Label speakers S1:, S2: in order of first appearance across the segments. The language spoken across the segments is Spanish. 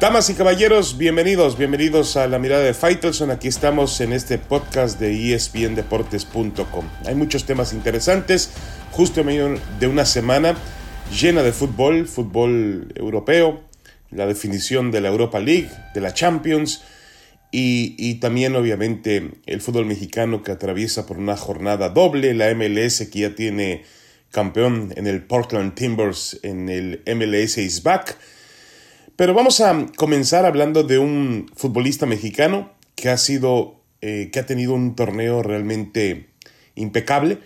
S1: Damas y caballeros, bienvenidos, bienvenidos a la mirada de Faitelson. Aquí estamos en este podcast de espndeportes.com. Hay muchos temas interesantes, justo en medio de una semana llena de fútbol, fútbol europeo, la definición de la Europa League, de la Champions y, y también obviamente el fútbol mexicano que atraviesa por una jornada doble, la MLS que ya tiene campeón en el Portland Timbers en el MLS is back pero vamos a comenzar hablando de un futbolista mexicano que ha sido, eh, que ha tenido un torneo realmente impecable,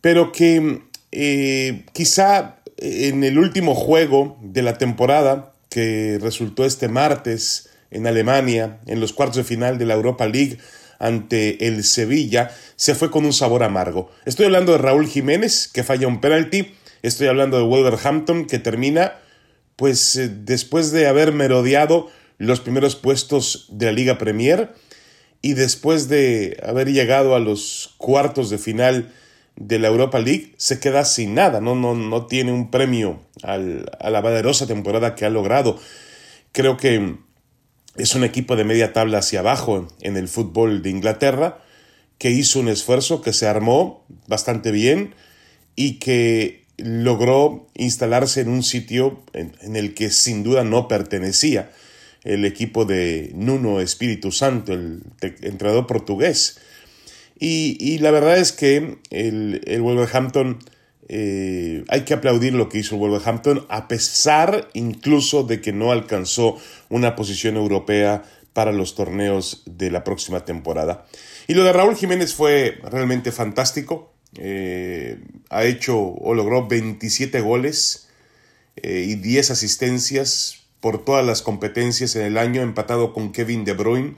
S1: pero que eh, quizá en el último juego de la temporada, que resultó este martes en Alemania, en los cuartos de final de la Europa League ante el Sevilla, se fue con un sabor amargo. Estoy hablando de Raúl Jiménez, que falla un penalti, estoy hablando de Wolverhampton, que termina pues eh, después de haber merodeado los primeros puestos de la Liga Premier y después de haber llegado a los cuartos de final de la Europa League, se queda sin nada, no, no, no tiene un premio a la valerosa temporada que ha logrado. Creo que es un equipo de media tabla hacia abajo en el fútbol de Inglaterra, que hizo un esfuerzo, que se armó bastante bien y que logró instalarse en un sitio en, el que sin duda no pertenecía el equipo de Nuno Espíritu Santo, el entrenador portugués. Y, la verdad es que el, el Wolverhampton, eh, hay que aplaudir lo que hizo el Wolverhampton, a pesar incluso de que no alcanzó una posición europea para los torneos de la próxima temporada. Y lo de Raúl Jiménez fue realmente fantástico. Eh, ha hecho o logró 27 goles eh, y 10 asistencias por todas las competencias en el año, empatado con Kevin De Bruyne.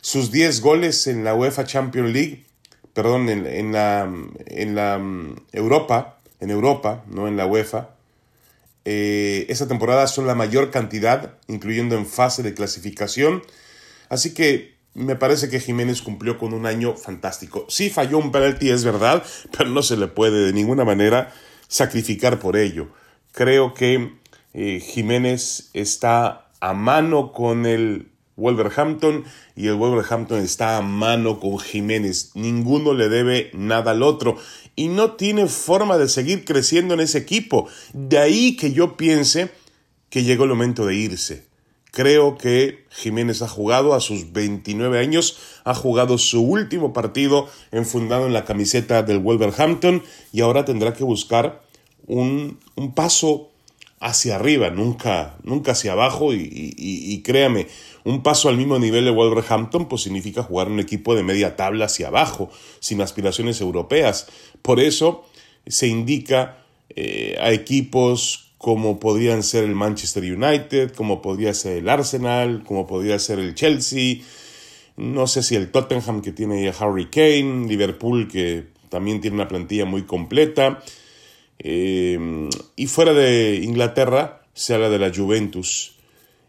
S1: Sus 10 goles en la UEFA Champions League, perdón, en, la, en la mm, Europa, en Europa, no en la UEFA. Eh, esta temporada son la mayor cantidad, incluyendo en fase de clasificación. Así que me parece que Jiménez cumplió con un año fantástico. Sí falló un penalti, es verdad, pero no se le puede de ninguna manera sacrificar por ello. Creo que eh, Jiménez está a mano con el Wolverhampton y el Wolverhampton está a mano con Jiménez. Ninguno le debe nada al otro y no tiene forma de seguir creciendo en ese equipo. De ahí que yo piense que llegó el momento de irse. Creo que Jiménez ha jugado a sus 29 años, ha jugado su último partido enfundado en la camiseta del Wolverhampton y ahora tendrá que buscar un, paso hacia arriba, nunca, nunca hacia abajo y, y, créame, un paso al mismo nivel de Wolverhampton pues significa jugar un equipo de media tabla hacia abajo, sin aspiraciones europeas. Por eso se indica eh, a equipos como podrían ser el Manchester United, como podría ser el Arsenal, como podría ser el Chelsea, no sé si el Tottenham que tiene a Harry Kane, Liverpool que también tiene una plantilla muy completa, eh, y fuera de Inglaterra se habla de la Juventus.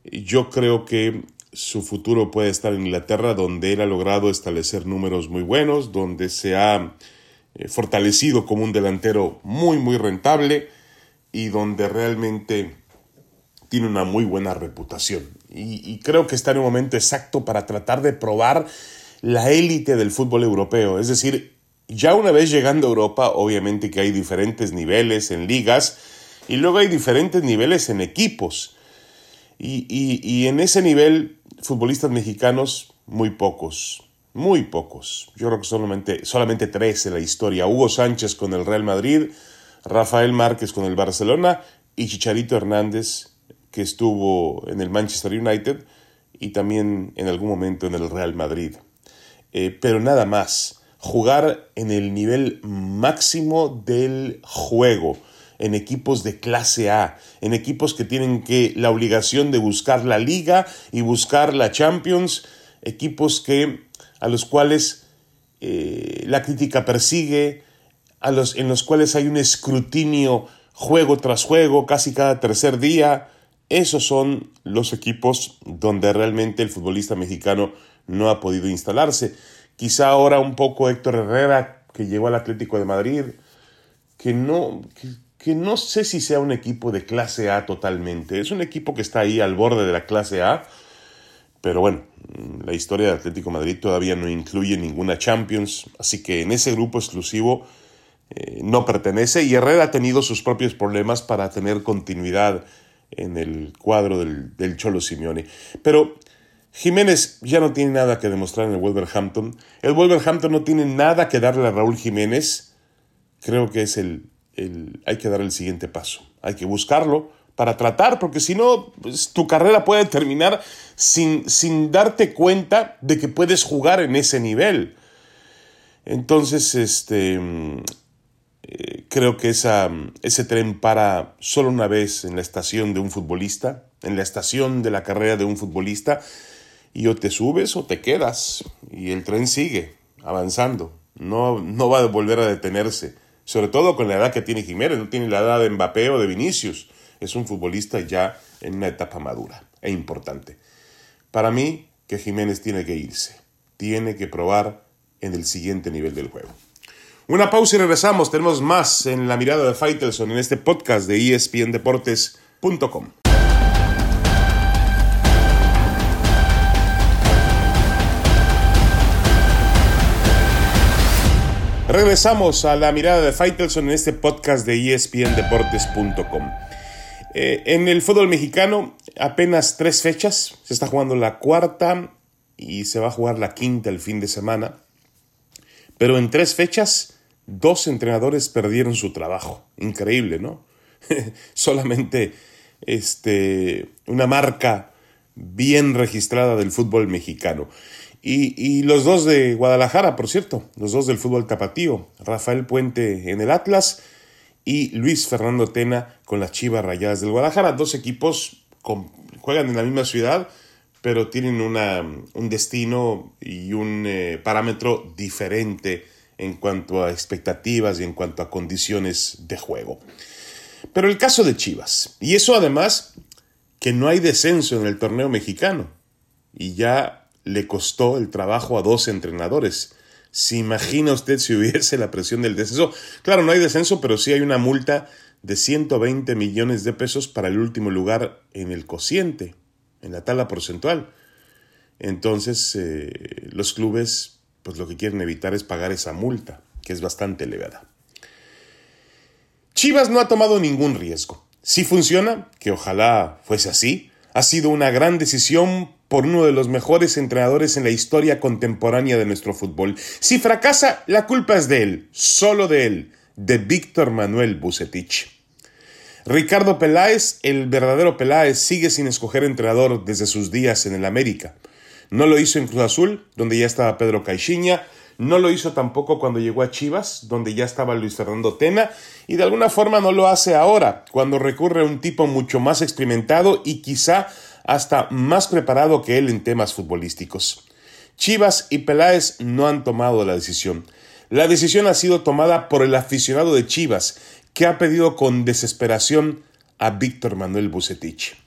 S1: Yo creo que su futuro puede estar en Inglaterra, donde él ha logrado establecer números muy buenos, donde se ha eh, fortalecido como un delantero muy, muy rentable y donde realmente tiene una muy buena reputación. Y, creo que está en un momento exacto para tratar de probar la élite del fútbol europeo. Es decir, ya una vez llegando a Europa, obviamente que hay diferentes niveles en ligas y luego hay diferentes niveles en equipos. Y, y, en ese nivel, futbolistas mexicanos, muy pocos, muy pocos. Yo creo que solamente, solamente tres en la historia. Hugo Sánchez con el Real Madrid, Rafael Márquez con el Barcelona y Chicharito Hernández, que estuvo en el Manchester United y también en algún momento en el Real Madrid. Eh, pero nada más, jugar en el nivel máximo del juego, en equipos de clase A, en equipos que tienen que la obligación de buscar la liga y buscar la Champions, equipos que a los cuales eh, la crítica persigue, los, en los cuales hay un escrutinio juego tras juego, casi cada tercer día. Esos son los equipos donde realmente el futbolista mexicano no ha podido instalarse. Quizá ahora un poco Héctor Herrera, que llegó al Atlético de Madrid, que no, que no sé si sea un equipo de clase A totalmente. Es un equipo que está ahí al borde de la clase A. Pero bueno, la historia de Atlético Madrid todavía no incluye ninguna Champions. Así que en ese grupo exclusivo eh, no pertenece. Y Herrera ha tenido sus propios problemas para tener continuidad en el cuadro del, del Cholo Simeone. Pero Jiménez ya no tiene nada que demostrar en el Wolverhampton. El Wolverhampton no tiene nada que darle a Raúl Jiménez. Creo que es el, hay que dar el siguiente paso. Hay que buscarlo para tratar, porque si no, pues, tu carrera puede terminar sin, sin darte cuenta de que puedes jugar en ese nivel. Entonces, este, eh, creo que esa, ese tren para solo una vez en la estación de un futbolista, en la estación de la carrera de un futbolista, y o te subes o te quedas, y el tren sigue avanzando, no, no va a volver a detenerse sobre todo con la edad que tiene Jiménez, no tiene la edad de Mbappé o de Vinicius, es un futbolista ya en una etapa madura e importante. Para mí, que Jiménez tiene que irse, tiene que probar en el siguiente nivel del juego. Una pausa y regresamos, tenemos más en la mirada de Faitelson en este podcast de espndeportes.com. Regresamos a la mirada de Faitelson en este podcast de espndeportes.com. Eh, en el fútbol mexicano, apenas tres fechas. Se está jugando la cuarta y se va a jugar la quinta el fin de semana. Pero en tres fechas, dos entrenadores perdieron su trabajo. Increíble, ¿no? Solamente este, una marca bien registrada del fútbol mexicano. Y, los dos de Guadalajara, por cierto, los dos del fútbol tapatío, Rafael Puente en el Atlas y Luis Fernando Tena con las Chivas Rayadas del Guadalajara. Dos equipos juegan en la misma ciudad, pero tienen una, un destino y un eh, parámetro diferente en cuanto a expectativas y en cuanto a condiciones de juego. Pero el caso de Chivas, y eso además que no hay descenso en el torneo mexicano, y ya le costó el trabajo a dos entrenadores. ¿Se imagina usted si hubiese la presión del descenso? Claro, no hay descenso, pero sí hay una multa de 120 millones de pesos para el último lugar en el cociente, en la tabla porcentual. Entonces, eh, los clubes, pues lo que quieren evitar es pagar esa multa, que es bastante elevada. Chivas no ha tomado ningún riesgo. Si funciona, que ojalá fuese así, ha sido una gran decisión por uno de los mejores entrenadores en la historia contemporánea de nuestro fútbol. Si fracasa, la culpa es de él, solo de él, de Víctor Manuel Bucetich. Ricardo Peláez, el verdadero Peláez, sigue sin escoger entrenador desde sus días en el América. No lo hizo en Cruz Azul, donde ya estaba Pedro Caixinha, no lo hizo tampoco cuando llegó a Chivas, donde ya estaba Luis Fernando Tena, y de alguna forma no lo hace ahora, cuando recurre a un tipo mucho más experimentado y quizá hasta más preparado que él en temas futbolísticos. Chivas y Peláez no han tomado la decisión. La decisión ha sido tomada por el aficionado de Chivas, que ha pedido con desesperación a Víctor Manuel Bucetich.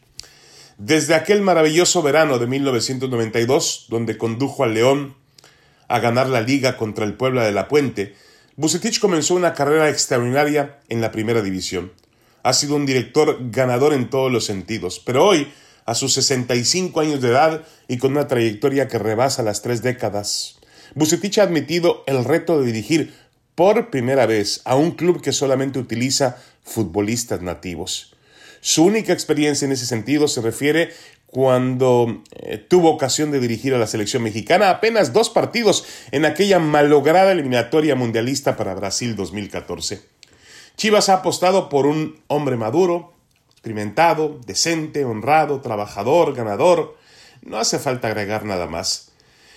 S1: Desde aquel maravilloso verano de 1992, donde condujo al León a ganar la liga contra el Puebla de la Puente, Bucetich comenzó una carrera extraordinaria en la primera división. Ha sido un director ganador en todos los sentidos, pero hoy a sus 65 años de edad y con una trayectoria que rebasa las tres décadas. Bucetich ha admitido el reto de dirigir por primera vez a un club que solamente utiliza futbolistas nativos. Su única experiencia en ese sentido se refiere cuando eh, tuvo ocasión de dirigir a la selección mexicana apenas dos partidos en aquella malograda eliminatoria mundialista para Brasil 2014. Chivas ha apostado por un hombre maduro, experimentado, decente, honrado, trabajador, ganador. No hace falta agregar nada más.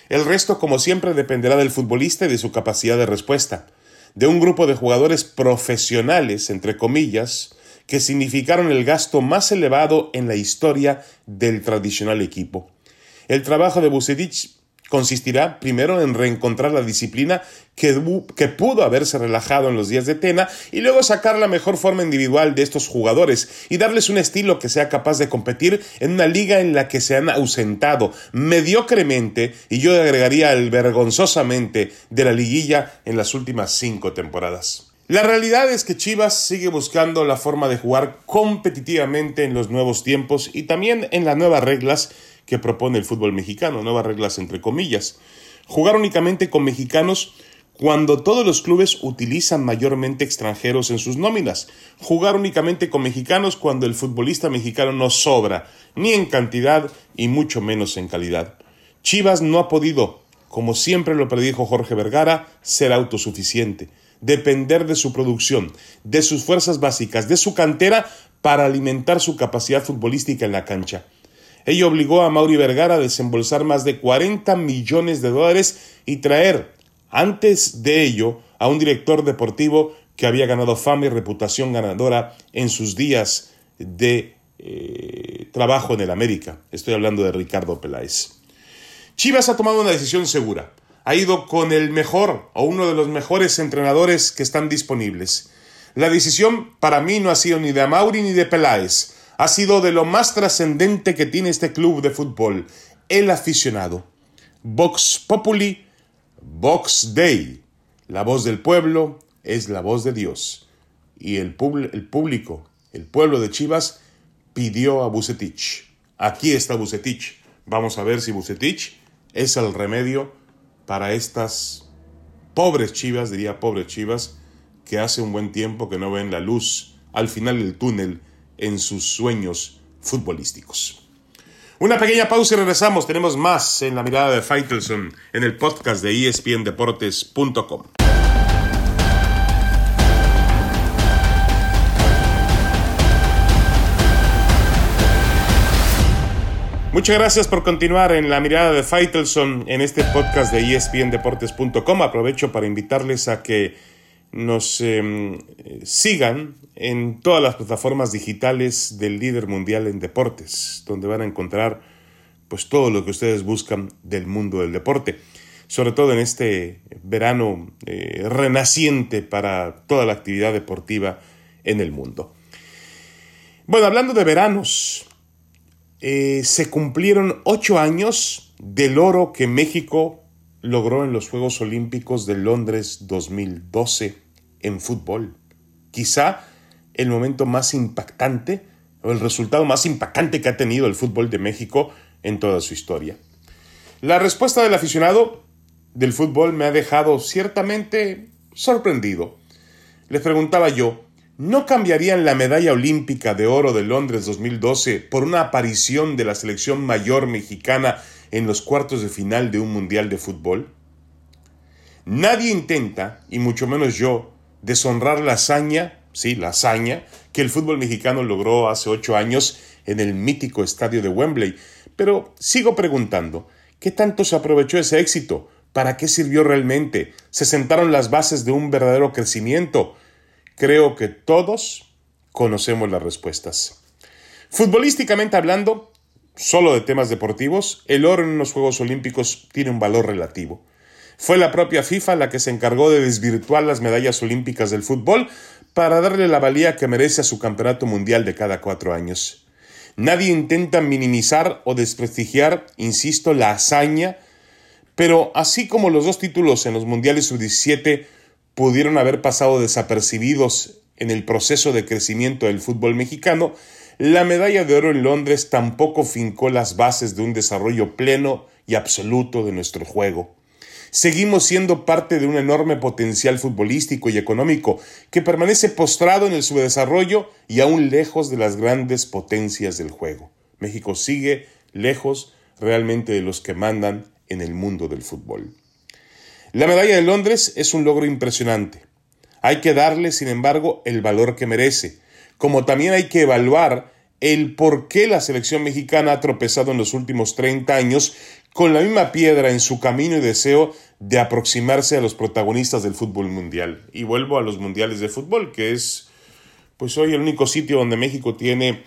S1: El resto, como siempre, dependerá del futbolista y de su capacidad de respuesta, de un grupo de jugadores profesionales, entre comillas, que significaron el gasto más elevado en la historia del tradicional equipo. El trabajo de Bucetich consistirá primero en reencontrar la disciplina que, pudo haberse relajado en los días de Tena y luego sacar la mejor forma individual de estos jugadores y darles un estilo que sea capaz de competir en una liga en la que se han ausentado mediocremente y yo agregaría el vergonzosamente de la liguilla en las últimas cinco temporadas. La realidad es que Chivas sigue buscando la forma de jugar competitivamente en los nuevos tiempos y también en las nuevas reglas que propone el fútbol mexicano, nuevas reglas entre comillas. Jugar únicamente con mexicanos cuando todos los clubes utilizan mayormente extranjeros en sus nóminas. Jugar únicamente con mexicanos cuando el futbolista mexicano no sobra, ni en cantidad y mucho menos en calidad. Chivas no ha podido, como siempre lo predijo Jorge Vergara, ser autosuficiente, depender de su producción, de sus fuerzas básicas, de su cantera para alimentar su capacidad futbolística en la cancha. Ello obligó a Mauri Vergara a desembolsar más de 40 millones de dólares y traer, antes de ello, a un director deportivo que había ganado fama y reputación ganadora en sus días de eh, trabajo en el América. Estoy hablando de Ricardo Peláez. Chivas ha tomado una decisión segura. Ha ido con el mejor o uno de los mejores entrenadores que están disponibles. La decisión para mí no ha sido ni de Mauri ni de Peláez ha sido de lo más trascendente que tiene este club de fútbol, el aficionado. Vox Populi, Vox Dei. La voz del pueblo es la voz de Dios. Y el, el público, el pueblo de Chivas, pidió a Bucetich. Aquí está Bucetich. Vamos a ver si Bucetich es el remedio para estas pobres chivas, diría pobres chivas, que hace un buen tiempo que no ven la luz al final del túnel en sus sueños futbolísticos. Una pequeña pausa y regresamos. Tenemos más en la mirada de Faitelson en el podcast de espndeportes.com. Muchas gracias por continuar en la mirada de Faitelson en este podcast de espndeportes.com. Aprovecho para invitarles a que nos em, sigan en todas las plataformas digitales del líder mundial en deportes, donde van a encontrar pues todo lo que ustedes buscan del mundo del deporte, sobre todo en este verano eh, renaciente para toda la actividad deportiva en el mundo. Bueno, hablando de veranos, eh, se cumplieron ocho años del oro que México logró en los Juegos Olímpicos de Londres 2012 en fútbol. Quizá el momento más impactante o el resultado más impactante que ha tenido el fútbol de México en toda su historia. La respuesta del aficionado del fútbol me ha dejado ciertamente sorprendido. Le preguntaba yo, ¿no cambiarían la medalla olímpica de oro de Londres 2012 por una aparición de la selección mayor mexicana en los cuartos de final de un mundial de fútbol? Nadie intenta, y mucho menos yo, deshonrar la hazaña, sí, la hazaña, que el fútbol mexicano logró hace ocho años en el mítico estadio de Wembley. Pero sigo preguntando, ¿qué tanto se aprovechó ese éxito? ¿Para qué sirvió realmente? ¿Se sentaron las bases de un verdadero crecimiento? Creo que todos conocemos las respuestas. Futbolísticamente hablando, solo de temas deportivos, el oro en los Juegos Olímpicos tiene un valor relativo. Fue la propia FIFA la que se encargó de desvirtuar las medallas olímpicas del fútbol para darle la valía que merece a su campeonato mundial de cada cuatro años. Nadie intenta minimizar o desprestigiar, insisto, la hazaña, pero así como los dos títulos en los mundiales sub-17 pudieron haber pasado desapercibidos en el proceso de crecimiento del fútbol mexicano, la medalla de oro en Londres tampoco fincó las bases de un desarrollo pleno y absoluto de nuestro juego. Seguimos siendo parte de un enorme potencial futbolístico y económico que permanece postrado en el subdesarrollo y aún lejos de las grandes potencias del juego. México sigue lejos realmente de los que mandan en el mundo del fútbol. La medalla de Londres es un logro impresionante. Hay que darle, sin embargo, el valor que merece, como también hay que evaluar el por qué la selección mexicana ha tropezado en los últimos 30 años con la misma piedra en su camino y deseo de aproximarse a los protagonistas del fútbol mundial. Y vuelvo a los mundiales de fútbol, que es pues hoy el único sitio donde México tiene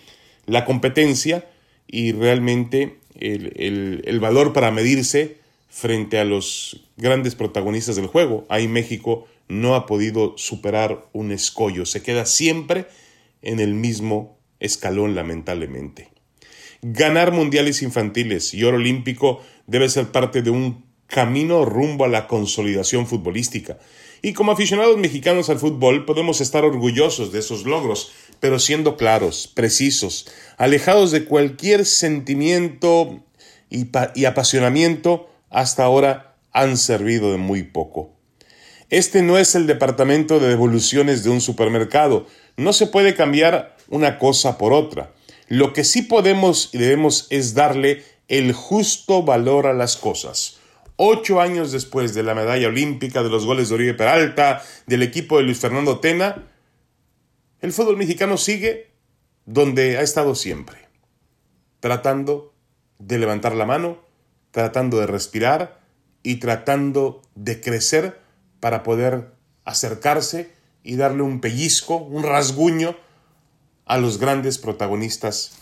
S1: la competencia y realmente el, el valor para medirse frente a los grandes protagonistas del juego. Ahí México no ha podido superar un escollo, se queda siempre en el mismo escalón lamentablemente. Ganar mundiales infantiles y oro olímpico debe ser parte de un camino rumbo a la consolidación futbolística. Y como aficionados mexicanos al fútbol podemos estar orgullosos de esos logros, pero siendo claros, precisos, alejados de cualquier sentimiento y, y apasionamiento, hasta ahora han servido de muy poco. Este no es el departamento de devoluciones de un supermercado. No se puede cambiar una cosa por otra. Lo que sí podemos y debemos es darle el justo valor a las cosas. Ocho años después de la medalla olímpica, de los goles de Oribe Peralta, del equipo de Luis Fernando Tena, el fútbol mexicano sigue donde ha estado siempre, tratando de levantar la mano, tratando de respirar y tratando de crecer para poder acercarse y darle un pellizco, un rasguño a los grandes protagonistas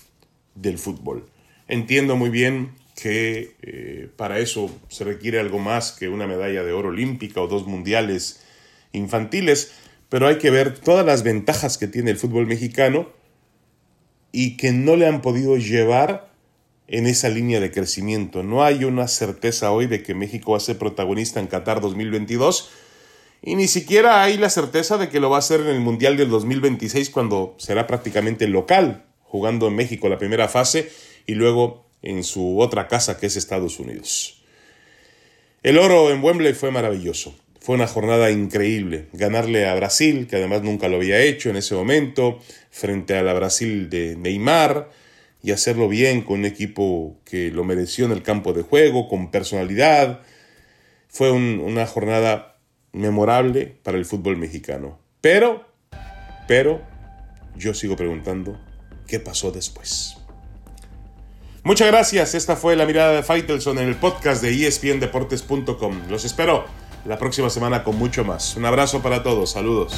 S1: del fútbol. Entiendo muy bien que eh, para eso se requiere algo más que una medalla de oro olímpica o dos mundiales infantiles, pero hay que ver todas las ventajas que tiene el fútbol mexicano y que no le han podido llevar en esa línea de crecimiento. No hay una certeza hoy de que México va a ser protagonista en Qatar 2022 y ni siquiera hay la certeza de que lo va a hacer en el Mundial del 2026 cuando será prácticamente local, jugando en México la primera fase y luego en su otra casa que es Estados Unidos. El oro en Wembley fue maravilloso. Fue una jornada increíble. Ganarle a Brasil, que además nunca lo había hecho en ese momento, frente a la Brasil de Neymar, y hacerlo bien con un equipo que lo mereció en el campo de juego, con personalidad. Fue una jornada memorable para el fútbol mexicano. Pero, pero, yo sigo preguntando, ¿qué pasó después? Muchas gracias, esta fue la mirada de Faitelson en el podcast de espndeportes.com. Los espero la próxima semana con mucho más. Un abrazo para todos, saludos.